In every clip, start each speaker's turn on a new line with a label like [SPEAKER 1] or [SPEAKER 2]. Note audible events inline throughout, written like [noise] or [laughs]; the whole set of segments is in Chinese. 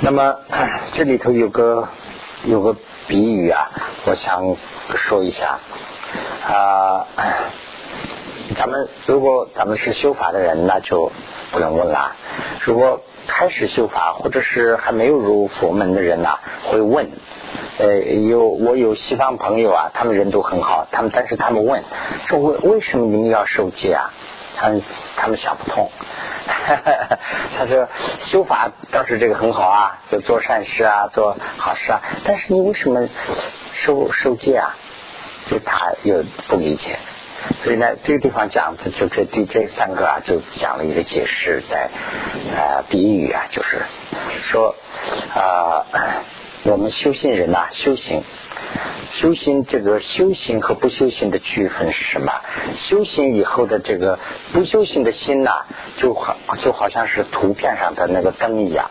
[SPEAKER 1] 那么这里头有个有个比喻啊，我想说一下啊。咱们如果咱们是修法的人，那就不能问了。如果开始修法，或者是还没有入佛门的人呐，会问。呃，有我有西方朋友啊，他们人都很好，他们但是他们问说为为什么你们要受戒啊？他们他们想不通。[laughs] 他说修法倒是这个很好啊，就做善事啊，做好事啊，但是你为什么受受戒啊？就他又不理解。所以呢，这个地方讲的就这对这三个啊，就讲了一个解释，在呃比喻啊，就是说啊，我们修行人呐，修行修行这个修行和不修行的区分是什么？修行以后的这个不修行的心呐，就好就好像是图片上的那个灯一样。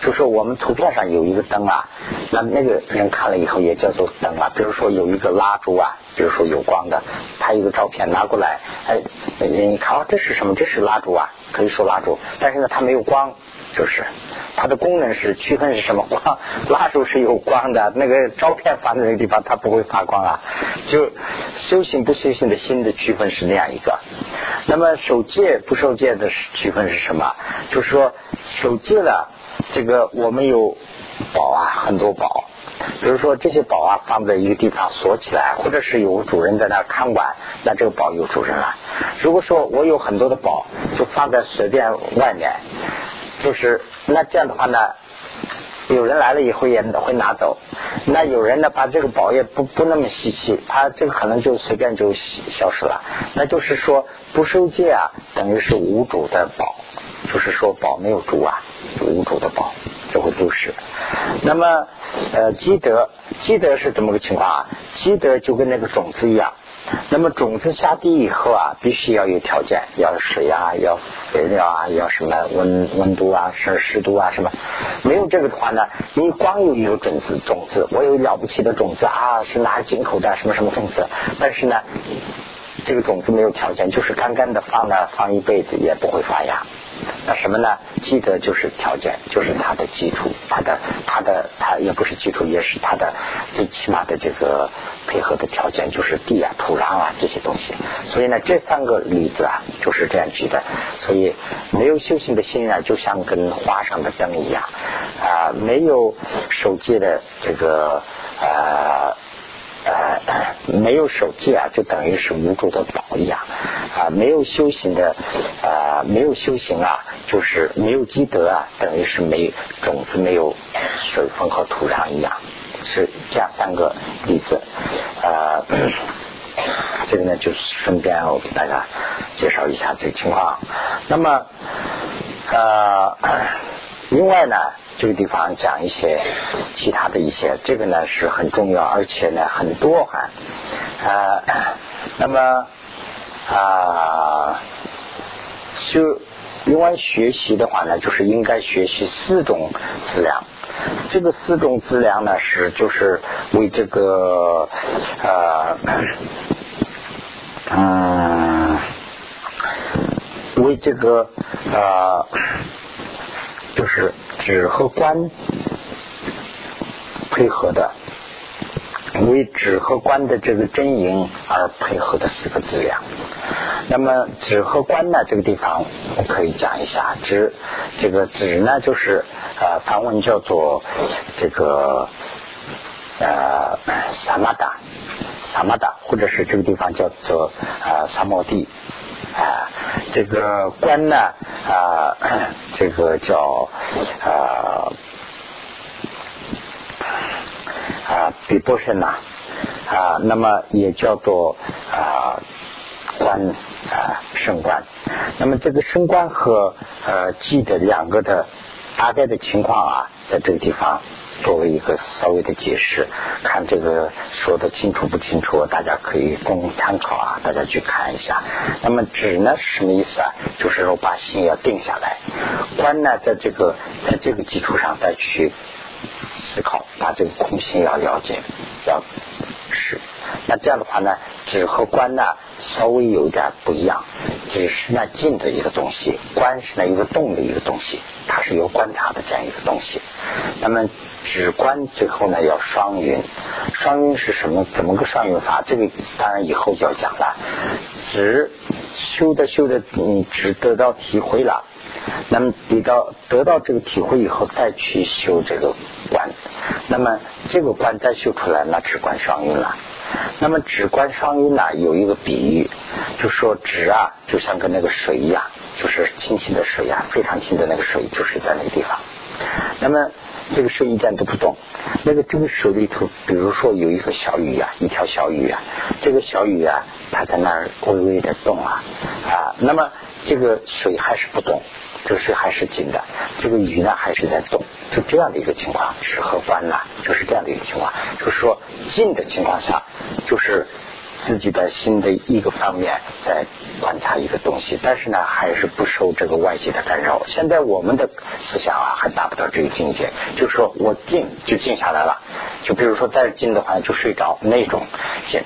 [SPEAKER 1] 就说我们图片上有一个灯啊，那那个人看了以后也叫做灯啊。比如说有一个蜡烛啊，比如说有光的，他一个照片拿过来，哎，人一看哦，这是什么？这是蜡烛啊，可以说蜡烛。但是呢，它没有光，就是它的功能是区分是什么？光蜡烛是有光的，那个照片放在那个地方，它不会发光啊。就修行不修行的心的区分是那样一个。那么守戒不受戒的区分是什么？就是说守戒了。这个我们有宝啊，很多宝，比如说这些宝啊放在一个地方锁起来，或者是有主人在那看管，那这个宝有主人了。如果说我有很多的宝，就放在随便外面，就是那这样的话呢，有人来了以后也会拿走。那有人呢把这个宝也不不那么稀奇，他这个可能就随便就消失了。那就是说不受戒啊，等于是无主的宝。就是说宝没有主啊，无主的宝就会丢失。那么呃积德，积德是怎么个情况啊？积德就跟那个种子一样。那么种子下地以后啊，必须要有条件，要水啊，要肥料啊，要什么温温度啊，是湿度啊什么。没有这个的话呢，你光有一个种子，种子我有了不起的种子啊，是拿进口的什么什么种子，但是呢，这个种子没有条件，就是干干的放那放一辈子也不会发芽。那什么呢？积德就是条件，就是它的基础，它的它的它也不是基础，也是它的最起码的这个配合的条件，就是地啊、土壤啊这些东西。所以呢，这三个例子啊就是这样举的。所以没有修行的心啊，就像跟花上的灯一样啊，没有守戒的这个呃。呃，没有守戒啊，就等于是无主的宝一样啊。没有修行的啊，没有修行啊，就是没有积德啊，等于是没种子没有水分和土壤一样，是这样三个例子啊。[clears throat] 这个呢，就是顺便我给大家介绍一下这个情况。那么呃，另外呢。这个地方讲一些其他的一些，这个呢是很重要，而且呢很多哈啊。[coughs] 那么啊，就另外学习的话呢，就是应该学习四种资粮。这个四种资粮呢，是就是为这个啊嗯，为这个啊，就是。指和观配合的，为指和观的这个真营而配合的四个资料。那么指和观呢，这个地方我可以讲一下。指这个指呢，就是呃，梵文叫做这个呃萨玛达，萨玛达，或者是这个地方叫做呃萨摩地。啊，这个官呢啊，这个叫啊啊比波什呐啊，那么也叫做啊官啊升官。那么这个升官和呃记的两个的大概的情况啊，在这个地方。作为一个稍微的解释，看这个说的清楚不清楚，大家可以供参考啊，大家去看一下。那么止呢是什么意思啊？就是说把心要定下来。观呢，在这个在这个基础上再去思考，把这个空心要了解，要是。那这样的话呢，止和观呢稍微有一点不一样。止是那静的一个东西，观是那一个动的一个东西，它是有观察的这样一个东西。那么止观最后呢要双运，双运是什么？怎么个双运法？这个当然以后就要讲了。止修的修的，你只得到体会了。那么得到得到这个体会以后，再去修这个观，那么这个观再修出来，那止观双运了。那么止观双音呢，有一个比喻，就说止啊，就像跟那个水一样，就是清清的水呀，非常清的那个水，就是在那个地方。那么这个水一点都不动，那个这个水里头，比如说有一个小鱼啊，一条小鱼啊，这个小鱼啊，它在那儿微微的动啊啊，那么这个水还是不动。这个水还是紧的，这个鱼呢还是在动，就这样的一个情况，是和观呐，就是这样的一个情况，就是说静的情况下，就是。自己的心的一个方面在观察一个东西，但是呢，还是不受这个外界的干扰。现在我们的思想啊，还达不到这个境界，就是说我静就静下来了。就比如说再静的话，就睡着那种静。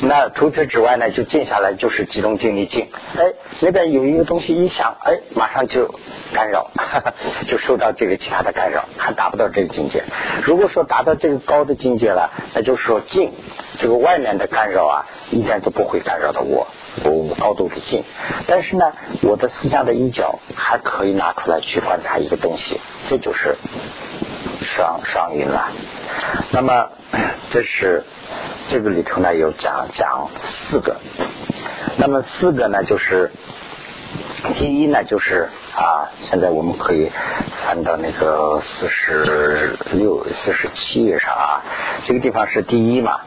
[SPEAKER 1] 那除此之外呢，就静下来就是集中精力静。哎，那边有一个东西一响，哎，马上就干扰，[laughs] 就受到这个其他的干扰，还达不到这个境界。如果说达到这个高的境界了，那就是说静。这个外面的干扰啊，一点都不会干扰到我，我高度的静。但是呢，我的思想的一角还可以拿出来去观察一个东西，这就是上上运了。那么，[clears throat] 这是这个里头呢有讲讲四个。那么四个呢，就是第一呢，就是啊，现在我们可以翻到那个四十六、四十七页上啊，这个地方是第一嘛。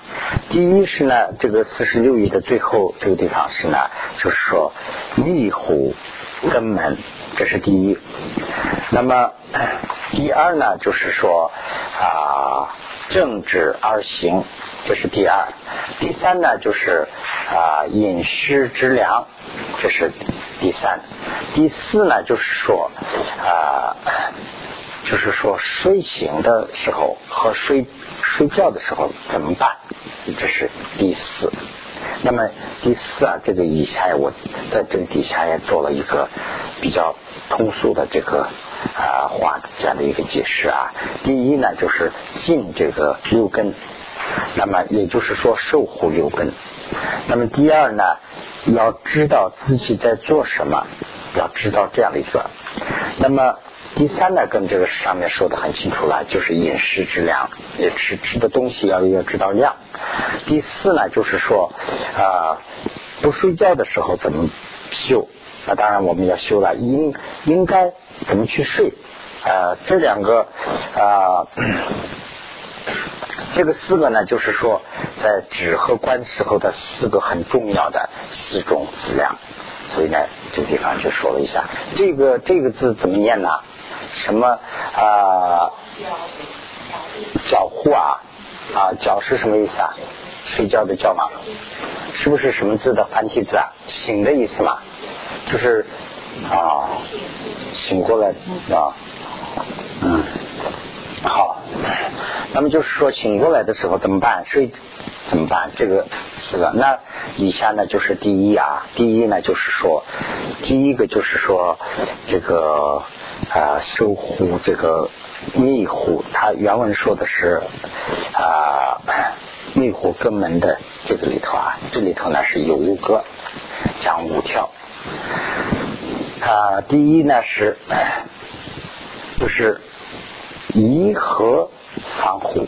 [SPEAKER 1] 第一是呢，这个四十六页的最后这个地方是呢，就是说密虎根门，这是第一。那么第二呢，就是说啊正直而行，这是第二。第三呢，就是啊饮食之良，这是第三。第四呢，就是说啊，就是说睡醒的时候和睡睡觉的时候怎么办？这是第四，那么第四啊，这个以下我在这个底下也做了一个比较通俗的这个啊话这样的一个解释啊。第一呢，就是进这个六根，那么也就是说守护六根。那么第二呢，要知道自己在做什么，要知道这样的一个。那么。第三呢，跟这个上面说的很清楚了，就是饮食质量，也吃吃的东西要要知道量。第四呢，就是说啊，不睡觉的时候怎么修？那当然我们要修了，应应该怎么去睡？啊，这两个啊，[clears throat] 这个四个呢，就是说在止和观时候的四个很重要的四种质量。所以呢，这个地方就说了一下，这个这个字怎么念呢？什么啊？脚护啊啊！脚是什么意思啊？睡觉的觉嘛？是不是什么字的繁体字啊？醒的意思嘛？就是啊，醒过来啊，嗯，好。那么就是说，醒过来的时候怎么办？睡怎么办？这个四个。那以下呢，就是第一啊，第一呢，就是说，第一个就是说这个。啊，守护这个密护，他原文说的是啊，密护根门的这个里头啊，这里头呢是有五个讲五条啊。第一呢是就是以和防护，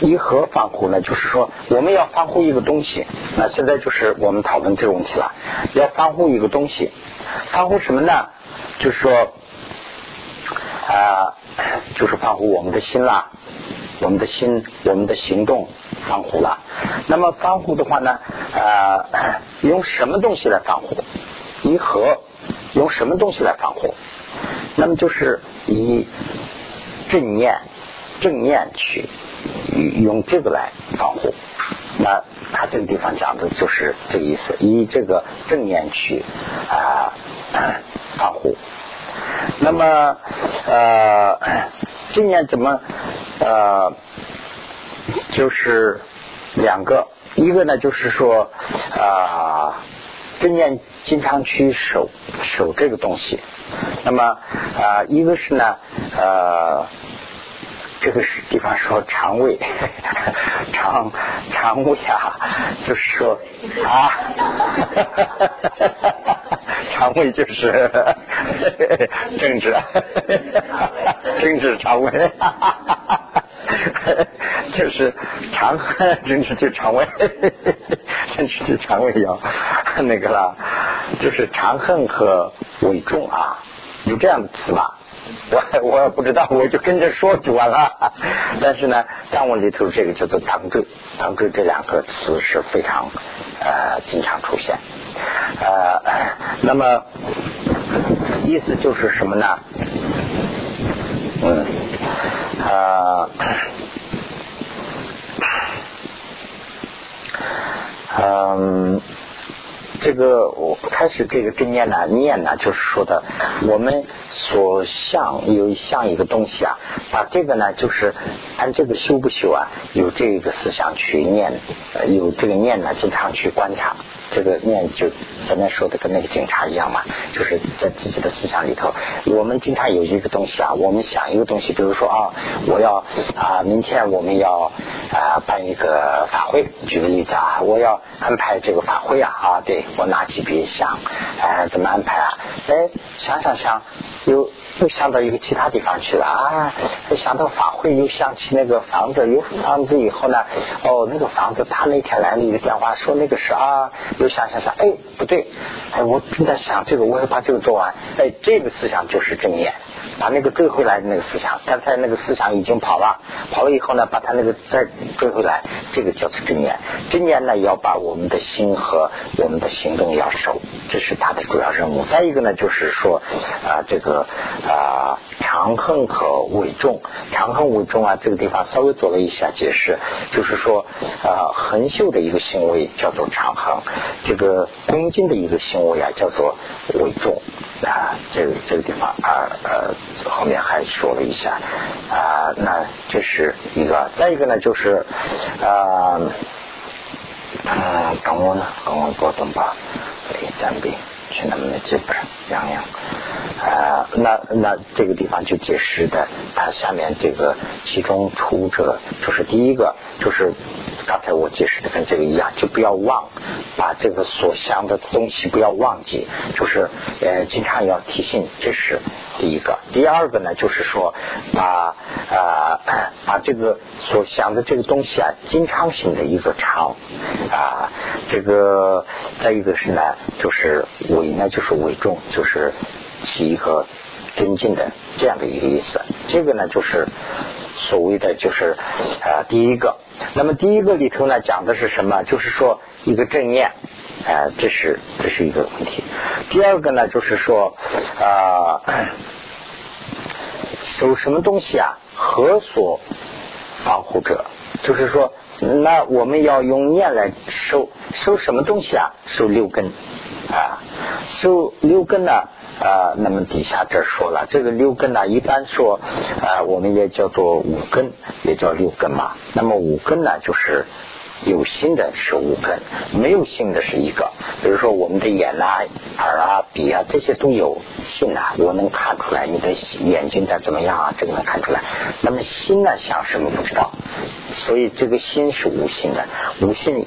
[SPEAKER 1] 以和防护呢，就是说我们要防护一个东西。那现在就是我们讨论这个问题了，要防护一个东西，防护什么呢？就是说。啊，就是防护我们的心啦，我们的心，我们的行动防护了。那么防护的话呢，啊，用什么东西来防护？以和用什么东西来防护？那么就是以正念，正念去用这个来防护。那他这个地方讲的就是这个意思，以这个正念去啊防护。那么，呃，今年怎么，呃，就是两个，一个呢就是说啊，正念经常去守守这个东西。那么啊，一个是呢呃。这个是地方说肠胃，[laughs] 肠肠胃啊，就是说啊，[laughs] 肠胃就是 [laughs] 政治，政治肠胃，就是肠政治就肠胃，政治就肠胃要那个了，就是长恨和伪重啊，有这样的词吧？[laughs] 我我也不知道，我就跟着说就完了。[laughs] 但是呢，藏文里头这个叫做“唐坠”，“唐坠”这两个词是非常呃经常出现。呃，那么意思就是什么呢？嗯，啊，嗯。这个我开始这个正念呢，念呢，就是说的我们所想有像一个东西啊，把这个呢，就是按这个修不修啊，有这个思想去念，有这个念呢，经常去观察。这个念就前面说的跟那个警察一样嘛，就是在自己的思想里头。我们经常有一个东西啊，我们想一个东西，比如说啊，我要啊，明天我们要啊办一个法会。举个例子啊，我要安排这个法会啊啊，对我拿起笔想，哎，怎么安排啊？哎，想想想，又又想到一个其他地方去了啊！想到法会，又想起那个房子，有房子以后呢，哦，那个房子，他那天来了一个电话，说那个是啊，又想想想，哎，不对，哎，我正在想这个，我要把这个做完，哎，这个思想就是正念。把那个追回来的那个思想，刚才那个思想已经跑了，跑了以后呢，把他那个再追回来，这个叫做正念。正念呢，要把我们的心和我们的行动要守，这是他的主要任务。再一个呢，就是说啊，这个啊，长恨和伪重，长恨伪重啊，这个地方稍微做了一下解释，就是说啊，横秀的一个行为叫做长恨，这个恭敬的一个行为啊，叫做伪重。啊，这个这个地方啊呃，后面还说了一下啊，那这是一个，再一个呢就是啊，嗯，等我呢，等我过冬吧，可以暂避，去那么的基本养养。啊，那那这个地方就解释的，它下面这个其中出者，就是第一个，就是刚才我解释的跟这个一样，就不要忘，把这个所想的东西不要忘记，就是呃经常要提醒，这是第一个。第二个呢，就是说把啊把这个所想的这个东西啊，经常性的一个常啊，这个再一个是呢，就是伪呢，就是伪重，就是。起一个尊敬的这样的一个意思，这个呢就是所谓的就是啊第一个，那么第一个里头呢讲的是什么？就是说一个正念，啊这是这是一个问题。第二个呢就是说啊收什么东西啊？何所防护者？就是说那我们要用念来收收什么东西啊？收六根啊，收六根呢？啊那么底下这说了，这个六根呢，一般说啊，我们也叫做五根，也叫六根嘛。那么五根呢，就是有心的是五根，没有心的是一个。比如说我们的眼啊、耳啊、鼻啊这些都有心啊，我能看出来你的眼睛在怎么样啊，这个能看出来。那么心呢，想什么不知道，所以这个心是无心的，无心。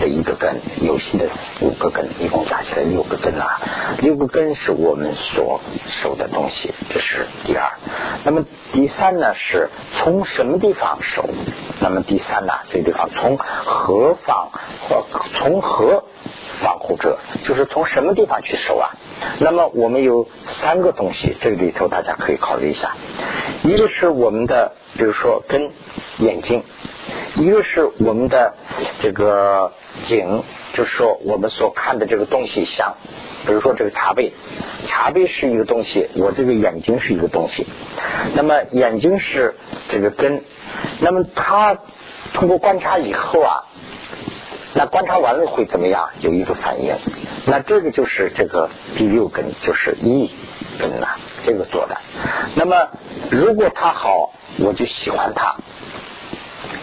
[SPEAKER 1] 的一个根，有心的五个根，一共加起来六个根啊。六个根是我们所守的东西，这是第二。那么第三呢，是从什么地方守？那么第三呢，这个地方从何方或从何防护者，就是从什么地方去守啊？那么我们有三个东西，这个里头大家可以考虑一下。一个是我们的，比如说跟眼睛。一个是我们的这个景，就是说我们所看的这个东西像，比如说这个茶杯，茶杯是一个东西，我这个眼睛是一个东西，那么眼睛是这个根，那么他通过观察以后啊，那观察完了会怎么样？有一个反应，那这个就是这个第六根，就是意根呐，这个做的。那么如果他好，我就喜欢他。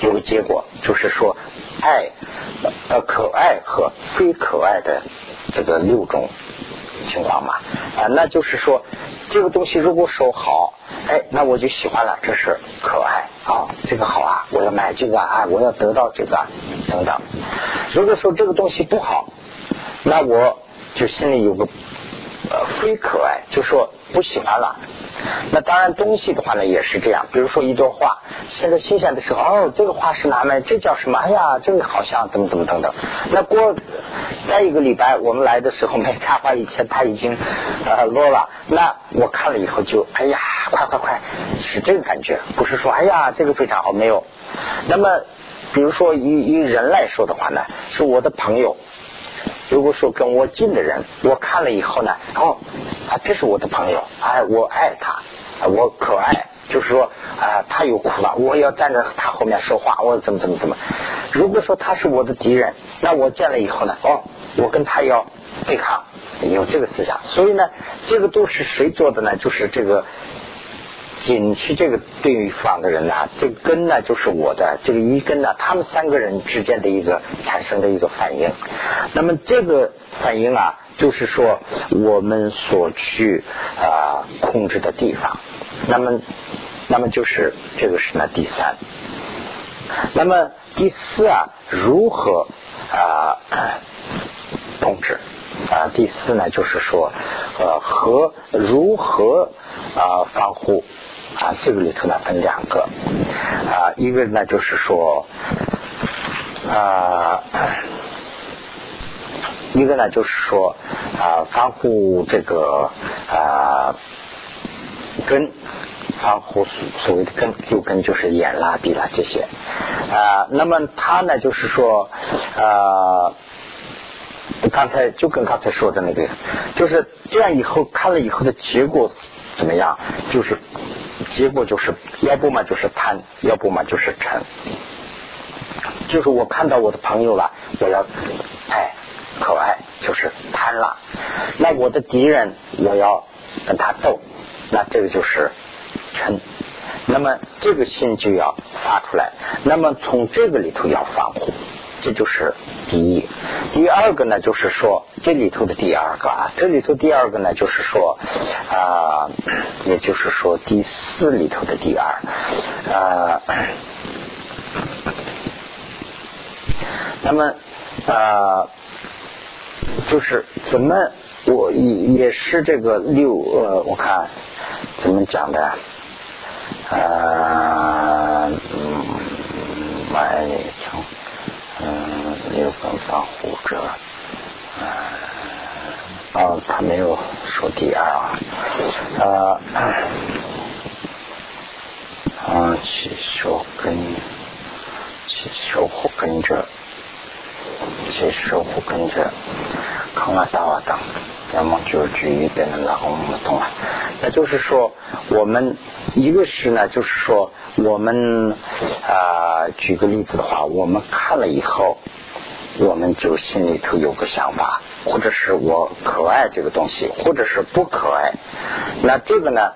[SPEAKER 1] 有个结果，就是说爱呃可爱和非可爱的这个六种情况嘛啊，那就是说这个东西如果说好，哎，那我就喜欢了，这是可爱啊，这个好啊，我要买这个啊，我要得到这个等等。如果说这个东西不好，那我就心里有个呃非可爱，就说不喜欢了。那当然，东西的话呢也是这样。比如说一朵花，现在新鲜的时候，哦，这个花是哪买？这叫什么？哎呀，这个好像怎么怎么等等。那过再一个礼拜，我们来的时候没插花以前它已经呃落了。那我看了以后就哎呀，快快快，是这个感觉，不是说哎呀这个非常好没有。那么比如说以以人来说的话呢，是我的朋友。如果说跟我近的人，我看了以后呢，哦，啊，这是我的朋友，哎，我爱他，我可爱，就是说啊，他有苦了，我要站在他后面说话，我怎么怎么怎么。如果说他是我的敌人，那我见了以后呢，哦，我跟他要对抗，有这个思想。所以呢，这个都是谁做的呢？就是这个。仅去这个对方的人呢，这个根呢就是我的这个一根呢，他们三个人之间的一个产生的一个反应。那么这个反应啊，就是说我们所去啊控制的地方。那么，那么就是这个是呢第三。那么第四啊，如何啊控制？啊，第四呢就是说呃和如何啊防护。啊，这个里头呢分两个啊，一个呢就是说啊，一个呢就是说啊，防护这个啊根，防护所谓的根，就根就是眼啦、鼻啦这些啊。那么它呢就是说啊，刚才就跟刚才说的那个，就是这样以后看了以后的结果怎么样？就是。结果就是要不嘛就是贪，要不嘛就是嗔。就是我看到我的朋友了，我要爱可爱，就是贪了。那我的敌人，我要跟他斗，那这个就是嗔。那么这个心就要发出来。那么从这个里头要防护。这就是第一，第二个呢，就是说这里头的第二个啊，这里头第二个呢，就是说啊，也就是说第四里头的第二。啊，那么啊，就是怎么我也也是这个六呃，我看怎么讲的啊，嗯，买从。嗯，六分防护者，啊，他没有说第二啊，啊，啊，起手跟，起守护跟着，起守护跟着，康拉达瓦当，要么就举一边的那个我们懂了，那就是说，我们一个是呢，就是说。我们啊，举个例子的话，我们看了以后，我们就心里头有个想法，或者是我可爱这个东西，或者是不可爱。那这个呢，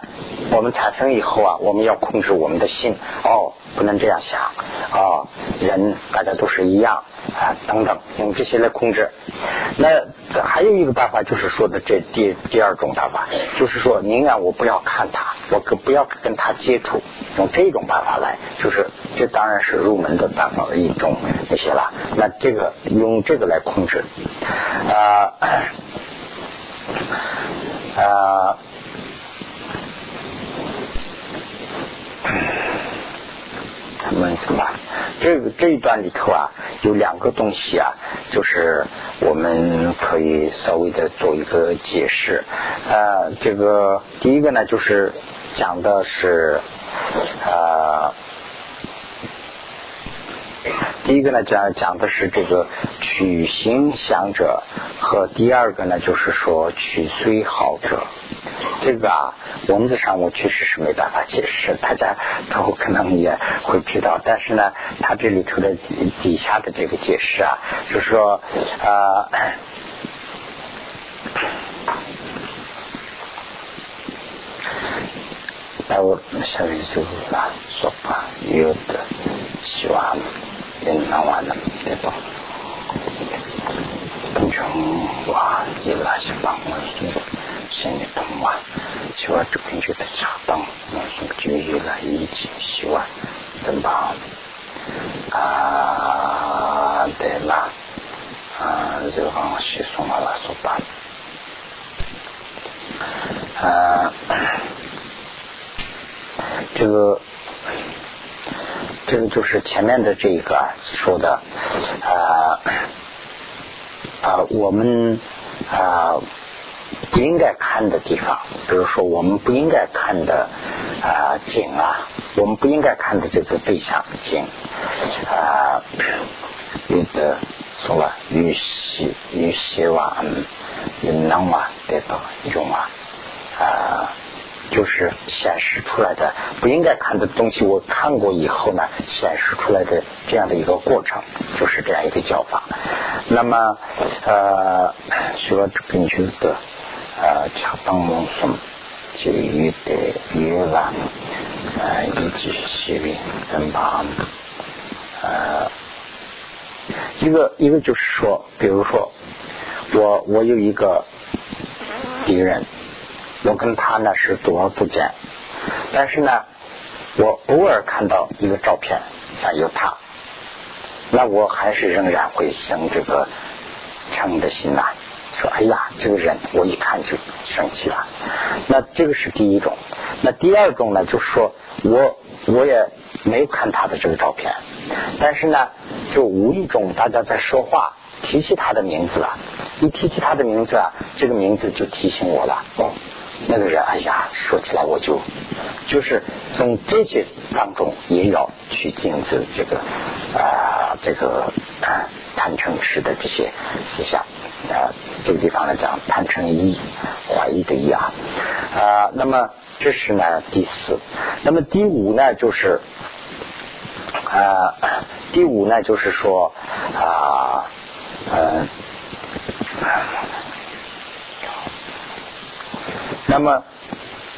[SPEAKER 1] 我们产生以后啊，我们要控制我们的心哦，不能这样想啊，人大家都是一样啊，等等，用这些来控制。那还有一个办法，就是说的这第第二种办法，就是说宁愿我不要看他，我可不要跟他接触。用这种办法来，就是这当然是入门的办法的一种那些了。那这个用这个来控制啊啊，么怎么？这个这一段里头啊，有两个东西啊，就是我们可以稍微的做一个解释啊。这个第一个呢，就是讲的是。啊，第一个呢讲讲的是这个取形想者，和第二个呢就是说取虽好者。这个啊文字上我确实是没办法解释，大家都可能也会知道。但是呢，他这里头的底下的这个解释啊，就是说啊。那我下面就拿说吧，有的希心，里痛啊，希望这边觉得恰当，我心就一来一起希望怎帮啊？对了，啊，这个西送了了，说吧，啊，这个。这个就是前面的这一个说的啊啊，我们啊不应该看的地方，比如说我们不应该看的啊景啊，我们不应该看的这个对象景啊，有的说了与希与希望与能啊得到用啊啊。就是显示出来的不应该看的东西，我看过以后呢，显示出来的这样的一个过程，就是这样一个叫法。那么，呃，说根据的呃恰当蒙松就与的与了呃以及西林怎么呃一个一个就是说，比如说我我有一个敌人。我跟他呢是多而不见，但是呢，我偶尔看到一个照片上有他，那我还是仍然会生这个嗔的心呐，说哎呀，这个人我一看就生气了。那这个是第一种。那第二种呢，就是说我我也没有看他的这个照片，但是呢，就无意中大家在说话提起他的名字了，一提起他的名字啊，这个名字就提醒我了。哦那个人，哎呀，说起来我就就是从这些当中也要去禁止这个啊，这个贪嗔痴的这些思想啊。这个地方来讲，贪嗔疑，怀疑的疑啊啊。那么这是呢第四，那么第五呢就是啊，第五呢就是说啊嗯。那么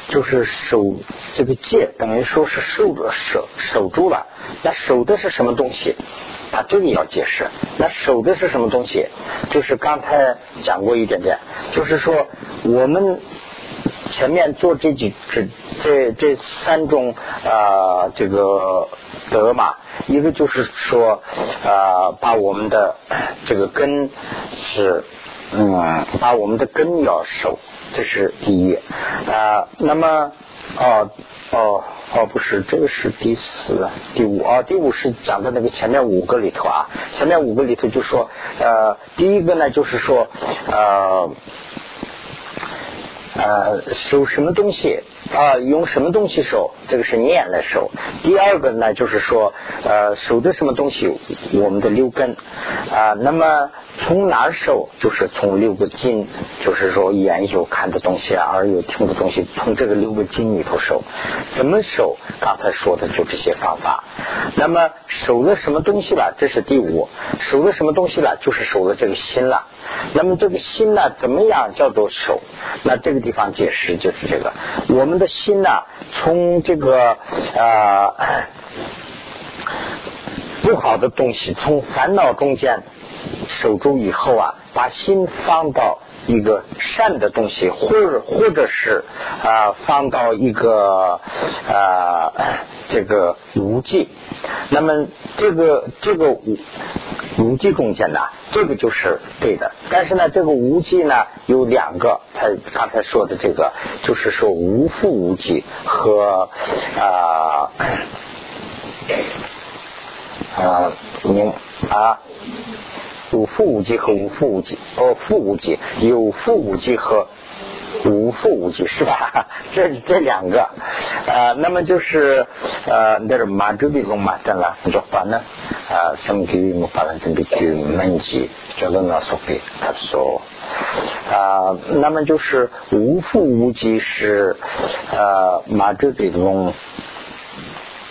[SPEAKER 1] 就是守这个戒，等于说是守着守守住了。那守的是什么东西？他这里要解释。那守的是什么东西？就是刚才讲过一点点，就是说我们前面做这几这这这三种啊这个德嘛，一个就是说啊把我们的这个根是嗯把我们的根要守。这是第一啊，那么哦哦哦，不是，这个是第四、第五啊，第五是讲的那个前面五个里头啊，前面五个里头就说呃，第一个呢就是说呃呃收什么东西。啊，用什么东西守？这个是念来守。第二个呢，就是说，呃，守的什么东西？我们的六根啊。那么从哪儿守？就是从六个经，就是说眼有看的东西，耳有听的东西，从这个六个经里头守。怎么守？刚才说的就这些方法。那么守了什么东西了？这是第五。守了什么东西了？就是守了这个心了。那么这个心呢，怎么样叫做守？那这个地方解释就是这个，我们的心呢，从这个呃不好的东西，从烦恼中间守住以后啊，把心放到一个善的东西，或者或者是啊放到一个啊这个无记。那么这个这个无无记中间呢？这个就是对的，但是呢，这个无忌呢有两个，才刚才说的这个，就是说无父无忌和啊啊明啊有负无忌和无负无忌，哦负无忌有负无忌和。无负无忌是吧？[laughs] 这这两个，呃，那么就是呃，那是马周比龙马登了，就把呢啊，生给木法兰这边去门级，叫做那所谓他说啊，那么就是无负无忌是呃马周比龙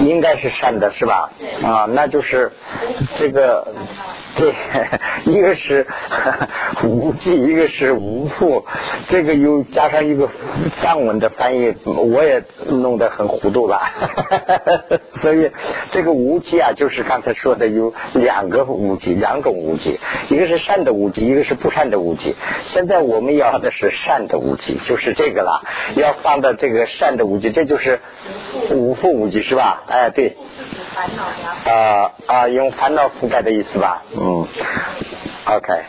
[SPEAKER 1] 应该是善的，是吧？啊，那就是这个，对，[laughs] 一个是 [laughs] 无忌，一个是无父，这个又加上一个藏文的翻译，我也弄得很糊涂了。[laughs] 所以这个无忌啊，就是刚才说的有两个无忌，两种无忌，一个是善的无忌，一个是不善的无忌。现在我们要的是善的无忌，就是这个了，要放到这个善的无忌，这就是无父无忌，是吧？哎，对，啊啊，用烦恼覆盖的意思吧，嗯，OK，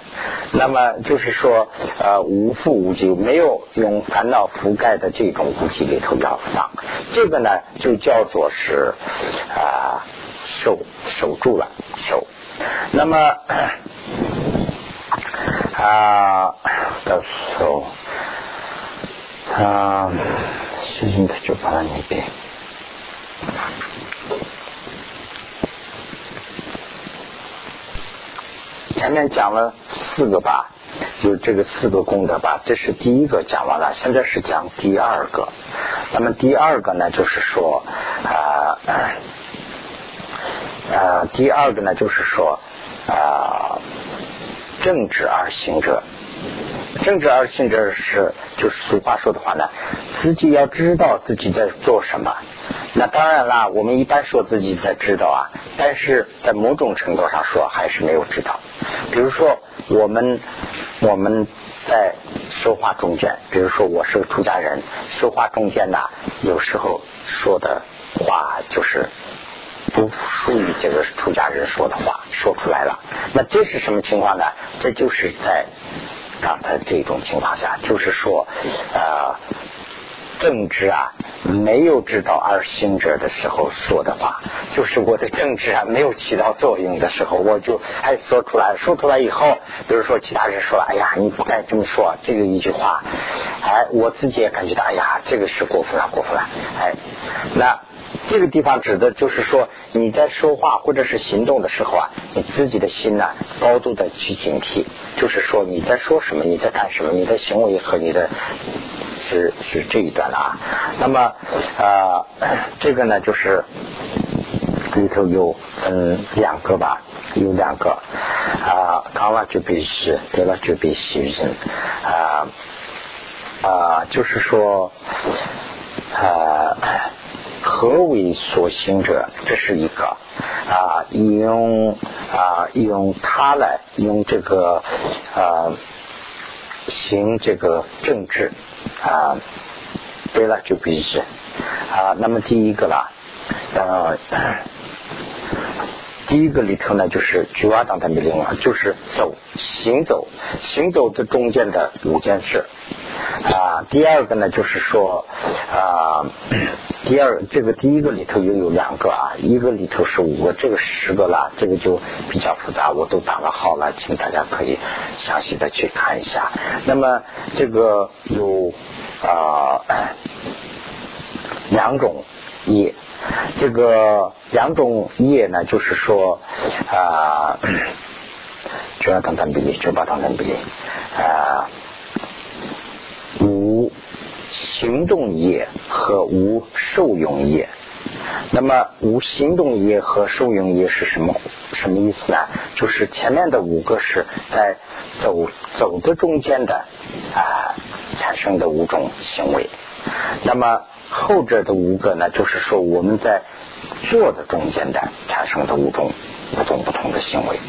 [SPEAKER 1] 那么就是说，呃，无复无极，没有用烦恼覆盖的这种无忌里头要放，这个呢就叫做是啊守守住了守，那么 [clears throat] 啊到时候啊，事情他就把它那边。前面讲了四个吧，就这个四个功德吧，这是第一个讲完了，现在是讲第二个。那么第二个呢，就是说啊啊，第二个呢，就是说啊，正直而行者，正直而行者是就是俗话说的话呢，自己要知道自己在做什么。那当然啦，我们一般说自己在知道啊，但是在某种程度上说还是没有知道。比如说，我们我们在说话中间，比如说我是个出家人，说话中间呢，有时候说的话就是不属于这个出家人说的话，说出来了。那这是什么情况呢？这就是在刚才这种情况下，就是说，呃。政治啊，没有知道二心者的时候说的话，就是我的政治啊没有起到作用的时候，我就哎说出来，说出来以后，比如说其他人说，哎呀，你不该这么说，这个一句话，哎，我自己也感觉到，哎呀，这个是过分了，过分了，哎，那这个地方指的就是说，你在说话或者是行动的时候啊，你自己的心呢，高度的去警惕，就是说你在说什么，你在干什么，你的行为和你的。是是这一段了啊，那么呃 [clears throat] 这个呢就是里头有分两个吧，有两个啊，康了就必须，得了就必须人啊啊，就是说啊何为所行者，这是一个啊，用啊用他来用这个啊行这个政治。啊，对了，就必须啊。那么第一个啦，呃，第一个里头呢，就是菊花当的命令啊，就是走行走行走的中间的五件事啊。第二个呢，就是说啊，第二这个第一个里头又有两个啊，一个里头是五个，这个十个啦，这个就比较复杂，我都打了号了，请大家可以详细的去看一下。那么这个有。啊，两种一，这个两种业呢，就是说啊，九二等等比例，九八等等比例啊，无行动业和无受用业。那么无行动业和受用业是什么什么意思呢？就是前面的五个是在走走的中间的啊。产生的五种行为，那么后者的五个呢，就是说我们在做的中间的产生的五种五种不同的行为。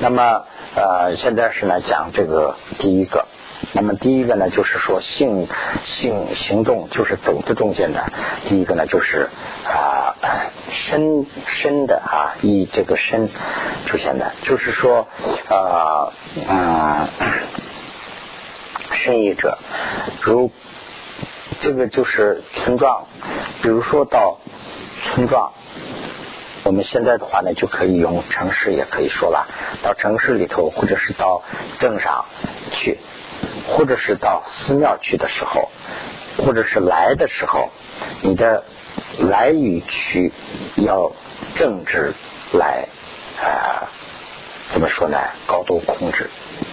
[SPEAKER 1] 那么呃，现在是来讲这个第一个。那么第一个呢，就是说性性行动，就是走的中间的。第一个呢，就是啊身身的啊，以这个身出现的，就是说啊嗯。[coughs] 生意者，如这个就是村庄，比如说到村庄，我们现在的话呢，就可以用城市也可以说了。到城市里头，或者是到镇上去，或者是到寺庙去的时候，或者是来的时候，你的来与去要正直来啊，怎么说呢？高度控制。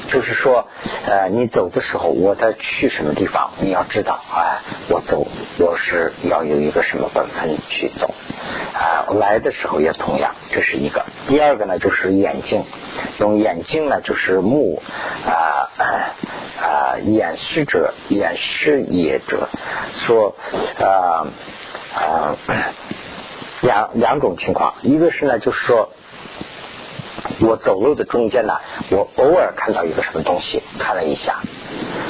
[SPEAKER 1] 就是说，呃，你走的时候，我在去什么地方，你要知道，哎，我走，我是要有一个什么本分去走，啊，来的时候也同样，这是一个。第二个呢，就是眼睛，用眼睛呢，就是目，啊啊，掩饰者，掩饰也者，说，啊啊，两两种情况，一个是呢，就是说。我走路的中间呢，我偶尔看到一个什么东西，看了一下，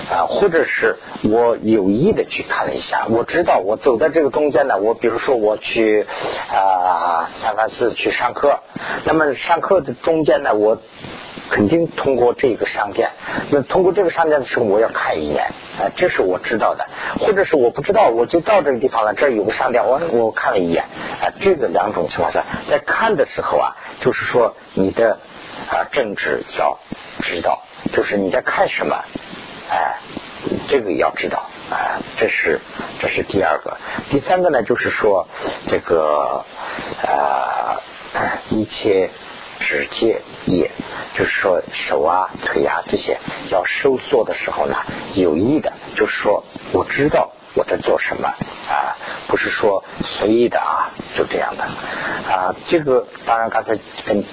[SPEAKER 1] 啊，或者是我有意的去看了一下。我知道我走在这个中间呢，我比如说我去啊三藩市去上课，那么上课的中间呢，我。肯定通过这个商店，那通过这个商店的时候，我要看一眼，啊，这是我知道的，或者是我不知道，我就到这个地方了，这儿有个商店，我我看了一眼，啊，这个两种情况下，在看的时候啊，就是说你的啊政治要知道，就是你在看什么，哎，这个要知道，啊，这是这是第二个，第三个呢，就是说这个啊一切。指戒也，就是说手啊、腿啊这些要收缩的时候呢，有意的，就是说我知道我在做什么啊，不是说随意的啊，就这样的啊。这个当然刚才跟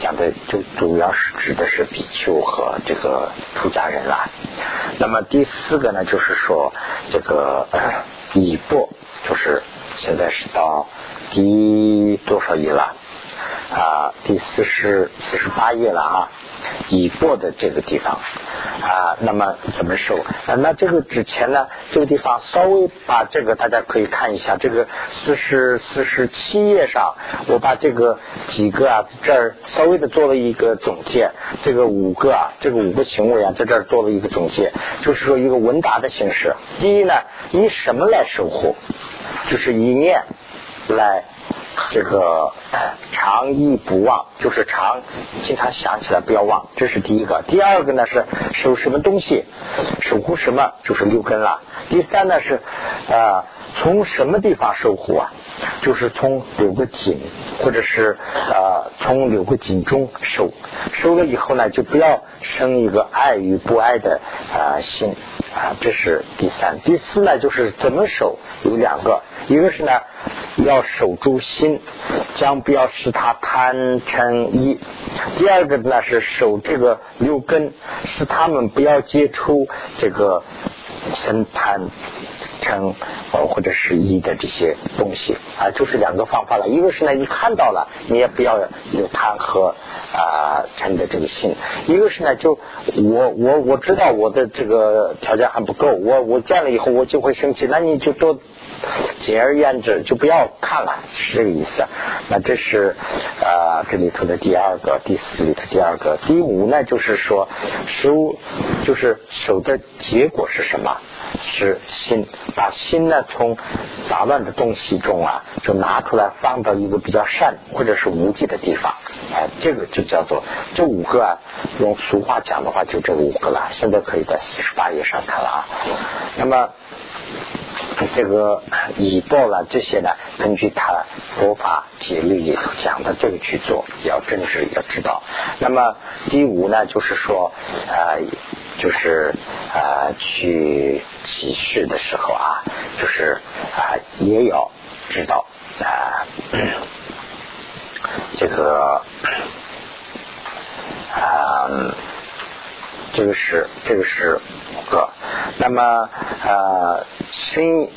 [SPEAKER 1] 讲的就主要是指的是比丘和这个出家人了。那么第四个呢，就是说这个以波，就是现在是到第多少页了？啊，第四十四十八页了啊，已过的这个地方啊，那么怎么收？啊，那这个之前呢，这个地方稍微把这个大家可以看一下，这个四十四十七页上，我把这个几个啊这儿稍微的做了一个总结，这个五个啊，这个五个行为啊，在这儿做了一个总结，就是说一个问答的形式。第一呢，以什么来守护？就是以念来。这个常忆不忘，就是常经常想起来不要忘，这是第一个。第二个呢是守什么东西，守护什么，就是六根了。第三呢是啊，从什么地方守护啊？就是从六个井，或者是呃从六个井中收，收了以后呢，就不要生一个爱与不爱的啊心啊，这是第三。第四呢就是怎么守，有两个，一个是呢。要守住心，将不要使他贪嗔一。第二个呢是守这个六根，使他们不要接触这个神贪嗔或者是一的这些东西啊，就是两个方法了。一个是呢，你看到了，你也不要有贪和啊嗔的这个心；一个是呢，就我我我知道我的这个条件还不够，我我见了以后我就会生气，那你就多。简而言之，就不要看了，是这个意思。那这是啊，这里头的第二个，第四里头第二个，第五呢，就是说收，就是守的结果是什么？是心，把心呢从杂乱的东西中啊，就拿出来放到一个比较善或者是无忌的地方。哎，这个就叫做这五个啊，用俗话讲的话，就这五个了。现在可以在四十八页上看了啊。那么。这个以报了这些呢，根据他佛法解律里头讲的这个去做，要真实要知道。那么第五呢，就是说啊，就是啊去集市的时候啊，就是啊也要知道啊这个啊这个是这个是五个。那么呃。生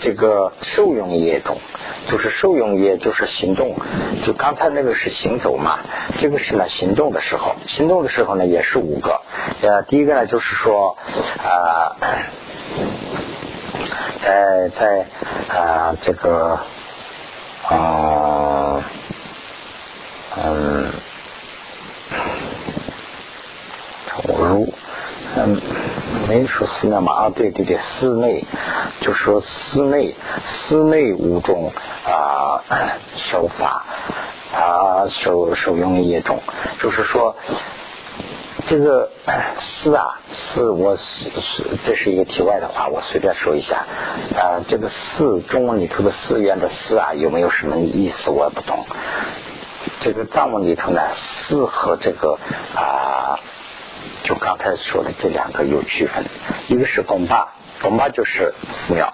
[SPEAKER 1] 这个受用业中，就是受用业，就是行动。就刚才那个是行走嘛，这个是呢行动的时候，行动的时候呢也是五个。呃，第一个呢就是说啊，在在啊这个啊嗯，投入。嗯，没说寺内嘛啊，对对对，寺内就是说寺内，寺内五种啊手法啊手手用一种，就是说这个寺啊寺，我是这是一个题外的话，我随便说一下啊，这个寺中文里头的寺院的寺啊有没有什么意思我也不懂，这个藏文里头呢寺和这个啊。就刚才说的这两个有区分，一个是拱巴，拱巴就是寺庙。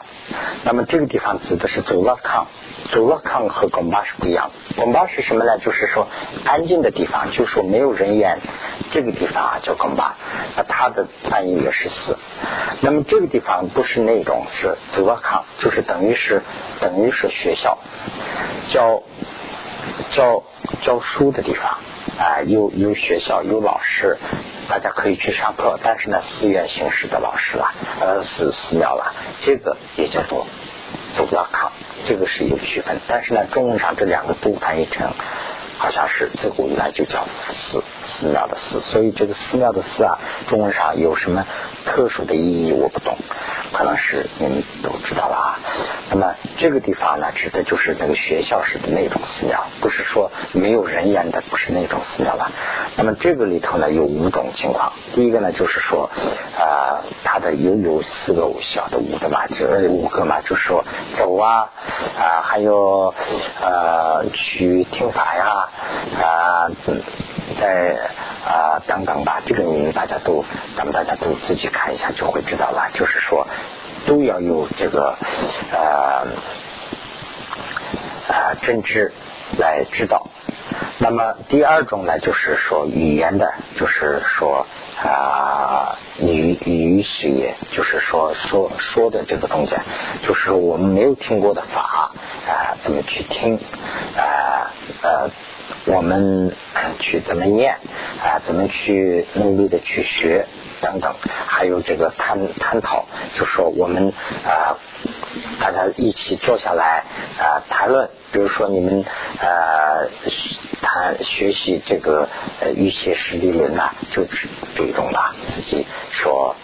[SPEAKER 1] 那么这个地方指的是走了康，走了康和拱巴是不一样。拱巴是什么呢？就是说安静的地方，就是说没有人烟，这个地方啊叫拱巴。那它的翻译也是寺。那么这个地方不是那种是走了康，就是等于是等于是学校，教教教书的地方啊，有有学校有老师。大家可以去上课，但是呢，寺院形式的老师啦，呃，寺寺庙啦，这个也叫做走不了康，这个是有区分。但是呢，中文上这两个都翻译成，好像是自古以来就叫寺寺庙的寺，所以这个寺庙的寺啊，中文上有什么特殊的意义，我不懂。可能是你们都知道了啊。那么这个地方呢，指的就是那个学校式的那种寺庙，不是说没有人烟的，不是那种寺庙了。那么这个里头呢，有五种情况。第一个呢，就是说啊，它的有有四个小的五的嘛，这五个嘛，就是说走啊啊，还有呃去听法呀啊，在啊等等吧。这个你大家都，咱们大家都自己看一下就会知道了。就是说。都要有这个呃呃真知来指导。那么第二种呢，就是说语言的，就是说啊语语事业，就是说说说的这个东西，就是我们没有听过的法啊，怎么去听啊呃。我们去怎么念啊？怎么去努力的去学等等，还有这个探探讨，就说我们啊，大家一起坐下来啊谈论，比如说你们呃谈学习这个呃预期实力论呐，就是这种的，自己说，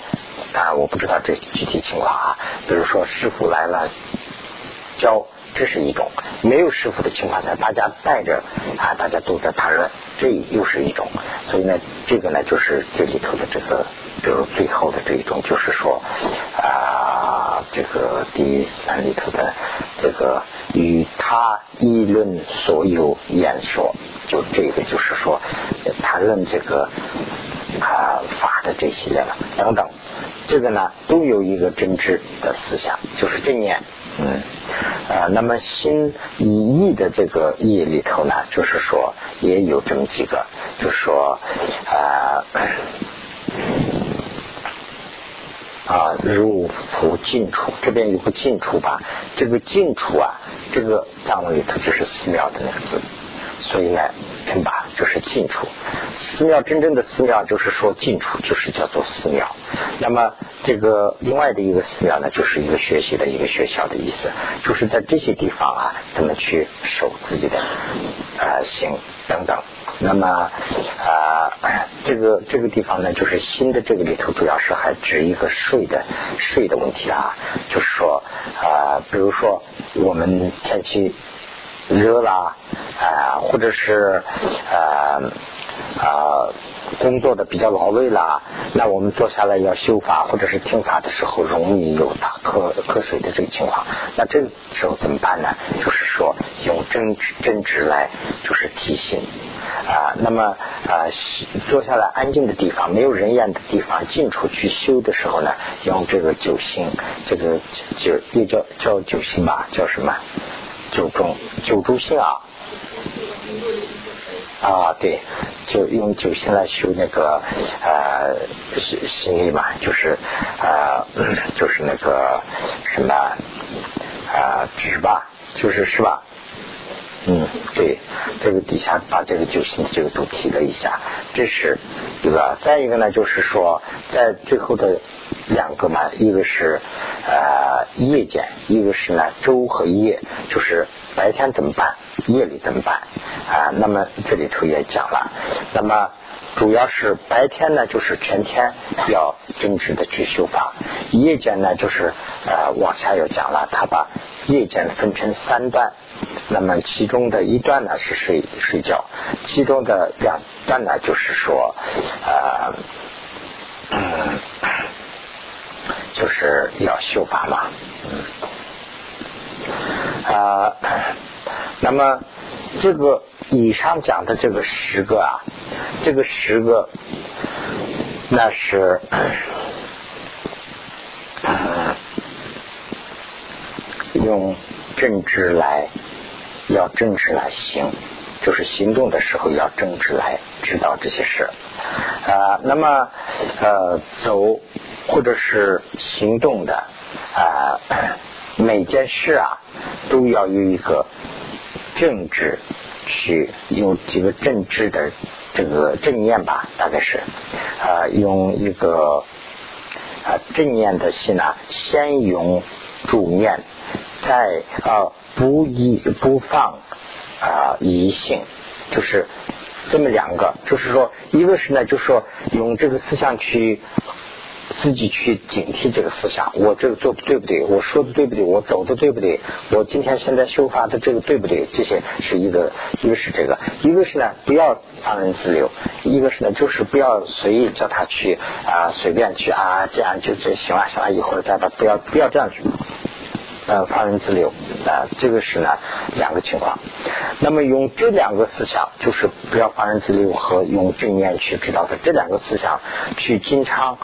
[SPEAKER 1] 当然我不知道这具体情况啊，比如说师傅来了教。这是一种没有师傅的情况下，大家带着啊，大家都在谈论，这又是一种。所以呢，这个呢，就是这里头的这个，比如最后的这一种，就是说啊，这个第三里头的这个与他议论所有演说，就这个就是说谈论这个啊法的这些了等等，这个呢都有一个真知的思想，就是正念。嗯，啊，那么心以意的这个意里头呢，就是说也有这么几个，就是说啊啊入福进出，这边有个进出吧，这个进出啊，这个藏文里头就是寺庙的那个字，所以呢，明白就是进出。寺庙真正的寺庙就是说进出，就是叫做寺庙。那么。这个另外的一个寺庙呢，就是一个学习的一个学校的意思，就是在这些地方啊，怎么去守自己的呃心等等。那么啊，这个这个地方呢，就是新的这个里头，主要是还指一个税的税的问题啊，就是说啊，比如说我们前期热啦啊，或者是呃啊。工作的比较劳累啦，那我们坐下来要修法或者是听法的时候，容易有打瞌瞌睡的这个情况。那这时候怎么办呢？就是说用真真直来，就是提醒啊。那么啊，坐下来安静的地方，没有人烟的地方，进出去修的时候呢，用这个九心，这个就又叫叫九心吧，叫什么？九中九诸性啊。啊，对，就用九星来修那个呃心心力嘛，就是呃就是那个什么啊纸吧，就是是吧？嗯，对，这个底下把这个九星这个都提了一下，这是一个。再一个呢，就是说在最后的两个嘛，一个是呃夜间，一个是呢周和夜，就是白天怎么办？夜里怎么办啊？那么这里头也讲了，那么主要是白天呢，就是全天要真挚的去修法；夜间呢，就是呃往下又讲了，他把夜间分成三段，那么其中的一段呢是睡睡觉，其中的两段呢就是说呃嗯，就是要修法嘛，嗯。啊。那么，这个以上讲的这个十个啊，这个十个那是用正直来，要正直来行，就是行动的时候要正直来知道这些事啊。那么呃，走或者是行动的啊，[clears throat] 每件事啊都要有一个正直去用几个正直的这个正念吧，大概是啊，用一个啊正念的心啊，先用主念。再啊，不疑不放啊疑性，就是这么两个，就是说，一个是呢，就是说用这个思想去自己去警惕这个思想，我这个做的对不对？我说的对不对？我走的对不对？我今天现在修法的这个对不对？这些是一个，一个是这个，一个是呢，不要放任自流，一个是呢，就是不要随意叫他去啊，随便去啊，这样就这行了，行了，以后再把，不要不要这样去。呃，放任自流啊，这个是呢两个情况。那么用这两个思想，就是不要放任自流和用正念去知道的这两个思想，去经常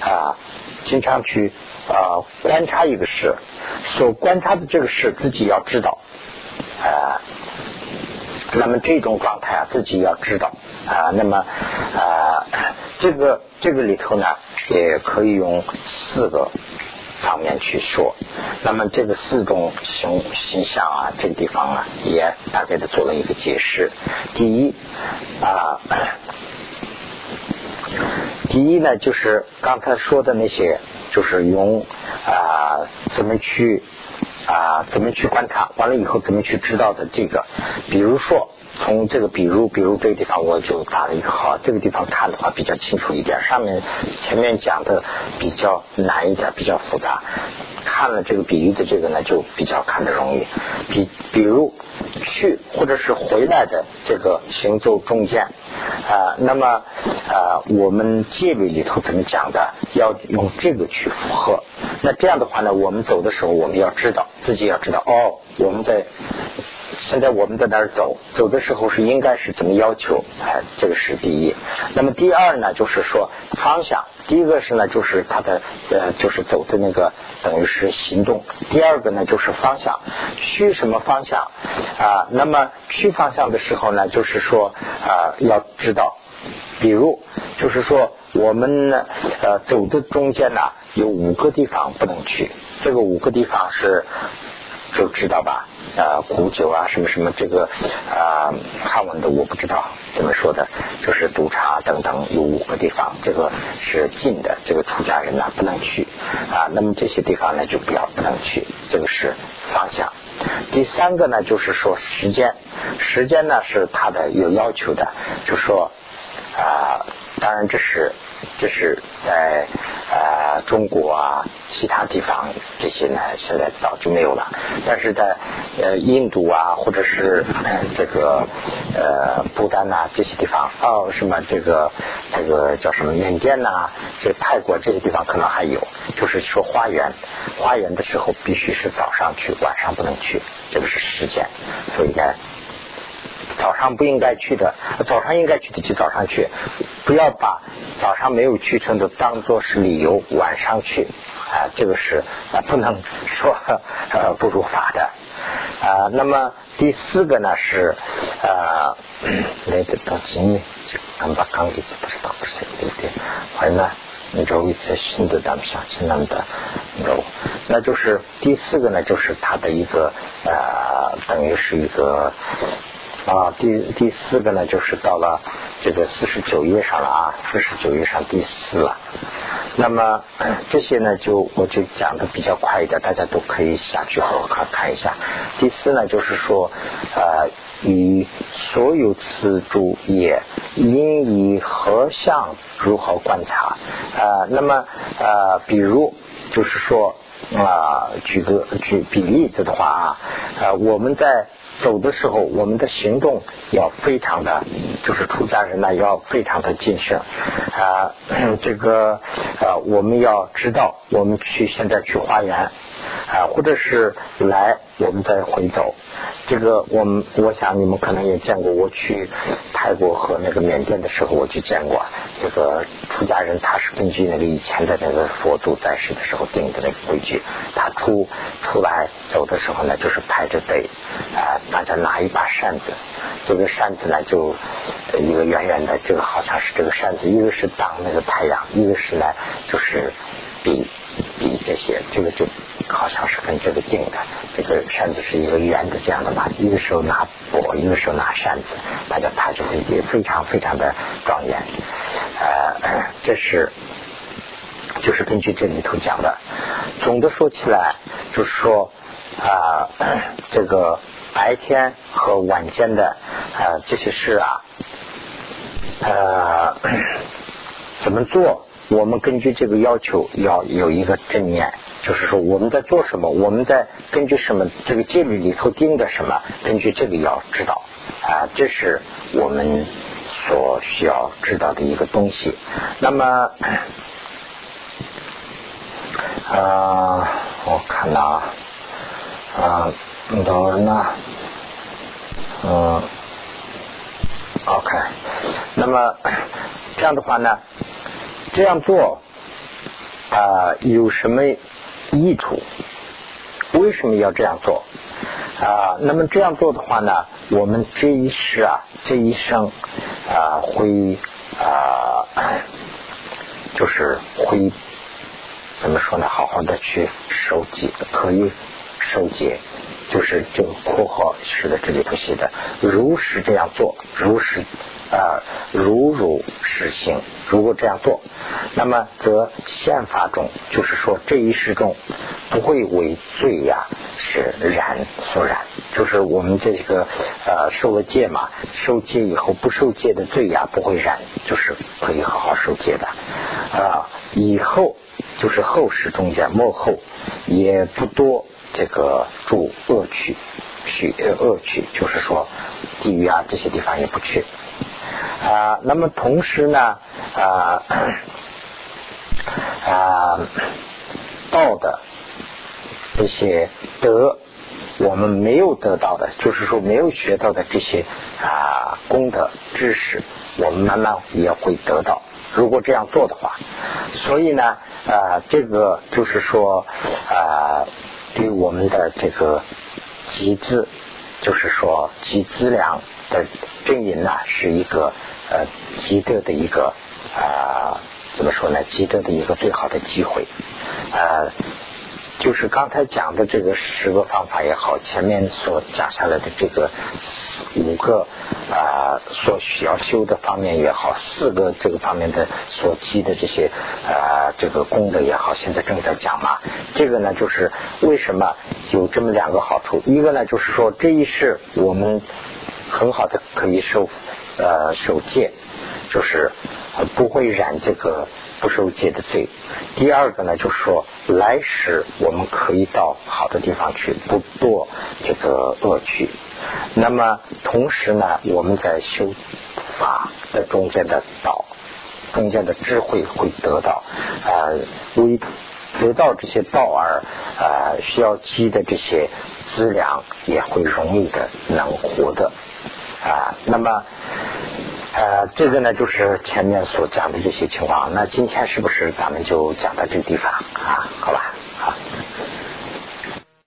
[SPEAKER 1] 啊，经常去啊观察一个事，所观察的这个事自己要知道啊。那么这种状态啊，自己要知道啊。那么啊，这个这个里头呢，也可以用四个。方面去说，那么这个四种形形象啊，这个地方啊，也大概的做了一个解释。第一啊，[coughs] 第一呢，就是刚才说的那些，就是用啊怎么去啊怎么去观察，完了以后怎么去知道的这个，比如说。从这个，比如，比如这个地方，我就打了一个号。这个地方看的话比较清楚一点，上面前面讲的比较难一点，比较复杂。看了这个比喻的这个呢，就比较看得容易。比比如去或者是回来的这个行走中间啊，那么啊，我们戒律里头怎么讲的？要用这个去符合。那这样的话呢，我们走的时候，我们要知道自己要知道哦，我们在。现在我们在那儿走，走的时候是应该是怎么要求？哎，这个是第一。那么第二呢，就是说方向。第一个是呢，就是他的呃，就是走的那个等于是行动。第二个呢，就是方向，去什么方向啊？那么去方向的时候呢，就是说啊，要知道，比如就是说我们呢呃走的中间呢有五个地方不能去，这个五个地方是就知道吧？啊，古酒啊，什么什么这个啊，汉文的我不知道怎么说的，就是督察等等有五个地方，这个是禁的，这个出家人呢不能去啊。那么这些地方呢就不要不能去，这个是方向。第三个呢就是说时间，时间呢是他的有要求的，就说啊，当然这是。这是在呃中国啊，其他地方这些呢，现在早就没有了。但是在呃印度啊，或者是这个呃不丹呐这些地方，哦什么这个这个叫什么缅甸呐，这泰国这些地方可能还有。就是说花园，花园的时候必须是早上去，晚上不能去，这个是时间。所以呢。早上不应该去的，早上应该去的就早上去，不要把早上没有去成的当做是理由晚上去啊，这个是啊不能说呃不如法的啊。那么第四个呢是啊那个东西，俺把刚给知道不是对不对？还有呢，你周围在新的咱们想起那么的有，那就是第四个呢，就是它的一个呃等于是一个。啊，第第四个呢，就是到了这个四十九页上了啊，四十九页上第四了。那么 [clears throat] 这些呢，就我就讲的比较快一点，大家都可以下去好好看看一下。第四呢，就是说呃，与所有次诸业应以何相如何观察啊？那么呃，比如就是说啊，举个举比例子的话啊，呃，我们在走的时候，我们的行动要非常的，就是出家人呢要非常的谨慎啊。[clears throat] 这个呃，我们要知道，我们去现在去花园啊，或者是来，我们再回走。这个我们我想你们可能也见过，我去泰国和那个缅甸的时候，我就见过这个出家人，他是根据那个以前的那个佛祖在世的时候定的那个规矩，他出出来走的时候呢，就是排着队啊，大家拿一把扇子，这个扇子呢就一个圆圆的，这个好像是这个扇子，一个是挡那个太阳，一个是呢就是比比这些，这个就。好像是跟这个定的，这个扇子是一个圆的这样的嘛，一个手拿钵，一个手拿扇子，大家排着也，非常非常的庄严。呃，这是就是根据这里头讲的。总的说起来，就是说啊，这个白天和晚间的啊这些事啊，呃，怎么做？我们根据这个要求要有一个正念。就是说我们在做什么，我们在根据什么这个戒律里头定的什么，根据这个要知道啊，这是我们所需要知道的一个东西。那么啊，我看啊啊，等会儿呢，嗯，OK，那么这样的话呢，这样做啊有什么？益处为什么要这样做啊？那么这样做的话呢，我们这一世啊，这一生啊，会啊，[clears throat] 就是会怎么说呢？好好的去收集，可以收集，就是这个括号式的这里头写的，如实这样做，如实。啊，如如实行，如果这样做，那么则宪法中，就是说这一世中不会为罪呀，是染所染，就是我们这个呃受了戒嘛，受戒以后不受戒的罪呀不会染，就是可以好好受戒的啊。以后就是后世中间末后也不多这个住恶趣，去恶趣，就是说地狱啊这些地方也不去。啊，那么同时呢，啊啊，道的这些德，我们没有得到的，就是说没有学到的这些啊功德知识，我们慢慢也会得到。如果这样做的话，所以呢，啊，这个就是说啊，对我们的这个集资，就是说集资粮的阵营呢，是一个。呃，积德的一个啊，怎么说呢？积德的一个最好的机会，呃，就是刚才讲的这个十个方法也好，前面所讲下来的这个五个啊，所需要修的方面也好，四个这个方面的所积的这些啊，这个功德也好，现在正在讲嘛。这个呢，就是为什么有这么两个好处？一个呢，就是说这一世我们很好的可以受。呃，受戒就是不会染这个不受戒的罪。第二个呢，就是说来时我们可以到好的地方去，不堕这个恶趣。那么同时呢，我们在修法的中间的道，中间的智慧会得到啊，为得到这些道而啊需要积的这些资粮，也会容易的能活的。啊，那么，呃，这个呢，就是前面所讲的这些情况。那今天是不是咱们就讲到这个地方啊？好吧。